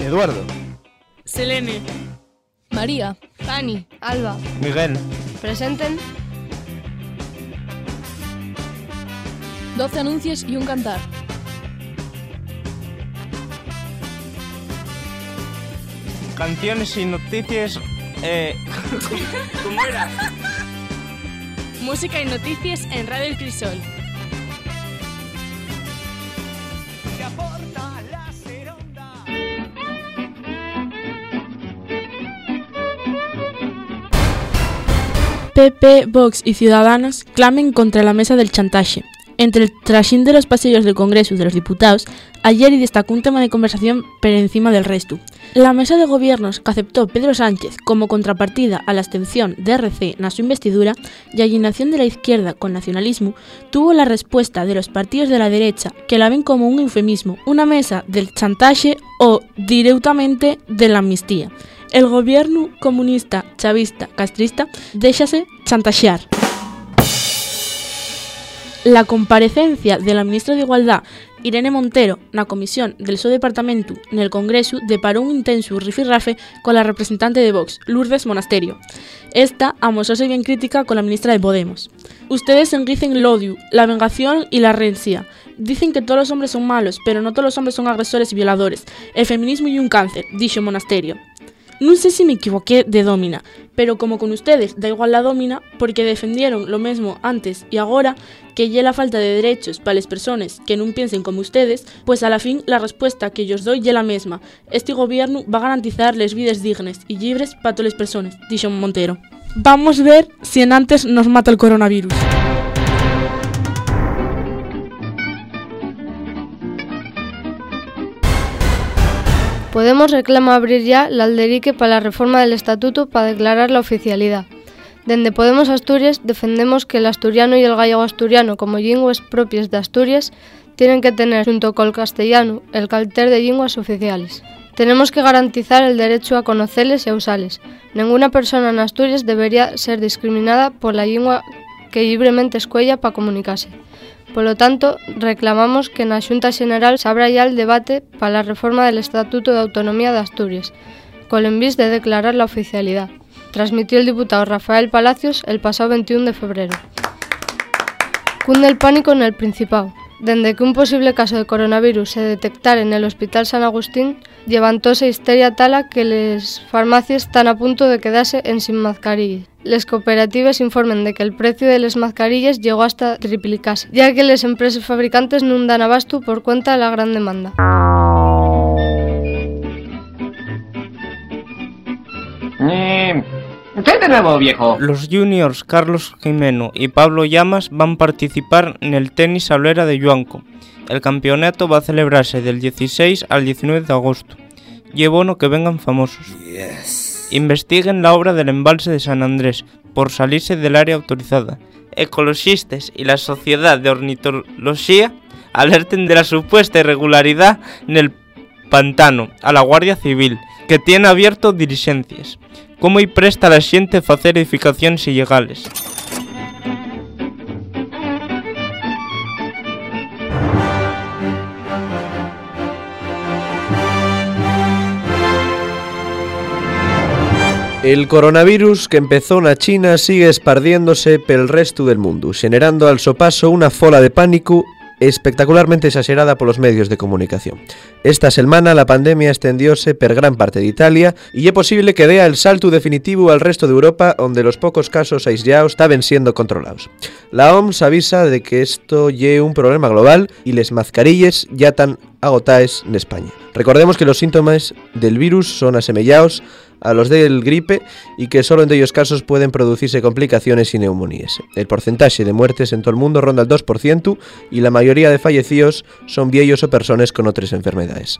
Eduardo. Selene. María. Fanny. Alba. Miguel. Presenten. 12 anuncios y un cantar. Canciones y noticias. Eh, ¿Cómo era? Música y noticias en Radio El Crisol. PP, Vox y Ciudadanos clamen contra la mesa del chantaje. Entre el trasín de los pasillos del Congreso de los Diputados, ayer y destacó un tema de conversación por encima del resto. La mesa de gobiernos que aceptó Pedro Sánchez como contrapartida a la abstención de RC na su investidura y alienación de la izquierda con nacionalismo, tuvo la respuesta de los partidos de la derecha que la ven como un eufemismo, una mesa del chantaje o directamente de la amnistía. El gobierno comunista, chavista, castrista déxase chantaxear. La comparecencia de la ministra de Igualdad, Irene Montero, na comisión del seu departamento nel Congreso deparou un intenso rifirrafe con la representante de Vox, Lourdes Monasterio. Esta amosóse bien crítica con la ministra de Podemos. Ustedes enricen el odio, la vengación y la rencía. Dicen que todos los hombres son malos, pero no todos los hombres son agresores y violadores. El feminismo y un cáncer, dixo Monasterio. Non sei se me equivoqué de domina, pero como con ustedes da igual la domina porque defendieron lo mesmo antes y agora que lle la falta de derechos para las personas que non piensen como ustedes, pues a la fin la respuesta que yo os doy lle la mesma. Este gobierno va a garantizar les vides dignes y libres para todas las personas, dixo Montero. Vamos ver si en antes nos mata el coronavirus. Podemos reclama abrir ya la alderique para la reforma del estatuto para declarar la oficialidad. Dende Podemos Asturias defendemos que el asturiano y el gallego asturiano como lingües propias de Asturias tienen que tener junto con el castellano el carter de lenguas oficiales. Tenemos que garantizar el derecho a conocerles y a usarles. Ninguna persona en Asturias debería ser discriminada por la lengua que libremente escuella para comunicarse. Polo tanto, reclamamos que na Xunta Xeneral se abra ya el debate para a reforma del Estatuto de Autonomía de Asturias, col envís de declarar la oficialidad. Transmitió el diputado Rafael Palacios el pasado 21 de febrero. Cunde el pánico en el Principado. Dende que un posible caso de coronavirus se detectara en el Hospital San Agustín, levantóse histeria tala que les farmacias están a punto de quedarse en sin mascarillas. Les cooperativas informen de que el precio de las mascarillas llegó hasta triplicarse, ya que las empresas fabricantes non dan abasto por cuenta de la gran demanda. De nuevo, viejo? los juniors Carlos Jimeno y Pablo Llamas van a participar en el tenis Aulera de Yuanco. El campeonato va a celebrarse del 16 al 19 de agosto. Y es bueno que vengan famosos. Investiguen la obra del embalse de San Andrés por salirse del área autorizada. Ecologistas y la Sociedad de Ornitología alerten de la supuesta irregularidad en el pantano a la Guardia Civil, que tiene abierto diligencias. Como y presta la xente facer edificacións ilegales. El coronavirus que empezó na China sigue espardiéndose pel resto del mundo, xenerando al so paso unha fola de pánico espectacularmente exagerada polos medios de comunicación. Esta semana la pandemia extendióse per gran parte de Italia e é posible que dea el salto definitivo al resto de Europa onde los pocos casos aislados estaban siendo controlados. La OMS avisa de que esto lle un problema global y les mascarilles ya tan agotaes en España. Recordemos que los síntomas del virus son asemellados a los del gripe y que solo en ellos casos pueden producirse complicaciones y neumonías. El porcentaje de muertes en todo el mundo ronda el 2% y la mayoría de fallecidos son viejos o personas con otras enfermedades.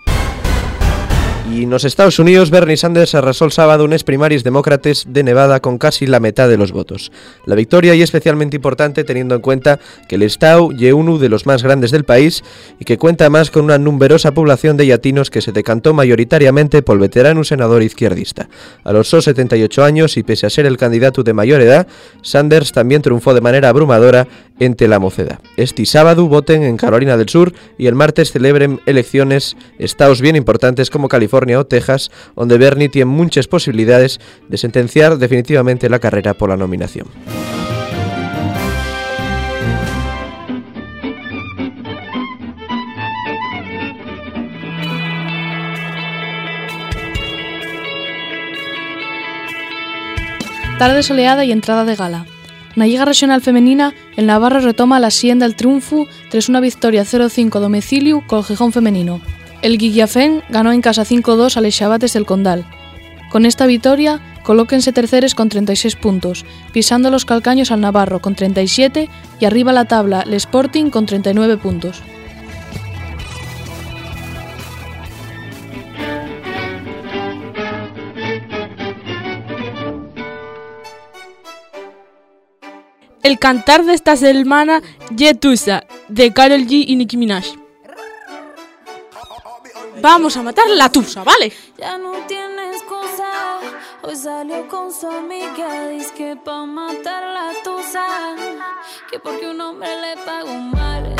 Y los Estados Unidos, Bernie Sanders arrasó el sábado unas primarias demócratas de Nevada con casi la mitad de los votos. La victoria y especialmente importante teniendo en cuenta que el estado es uno de los más grandes del país y que cuenta más con una numerosa población de latinos que se decantó mayoritariamente por el veterano senador izquierdista. A los 78 años y pese a ser el candidato de mayor edad, Sanders también triunfó de manera abrumadora entre la. Este sábado voten en Carolina del Sur y el martes celebren elecciones estados bien importantes como California California o Texas, donde Bernie tiene muchas posibilidades de sentenciar definitivamente la carrera por la nominación. Tarde soleada y entrada de gala. Na Liga Regional Femenina, el Navarro retoma la sienda del triunfo tras una victoria 0-5 domicilio con el Gijón femenino. El Guillafén ganó en casa 5-2 a Les Chabates del Condal. Con esta victoria, colóquense terceres con 36 puntos, pisando los calcaños al Navarro con 37 y arriba la tabla el Sporting con 39 puntos. El cantar de esta semana, Yetusa, de Karol G y Nicki Minaj. Vamos a matar la tusa, ¿vale? Ya no tiene excusa. Hoy salió con su amiga. Dice que pa' matar la tusa. Que porque un hombre le pagó mal.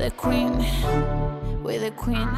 the Queen, we the Queen.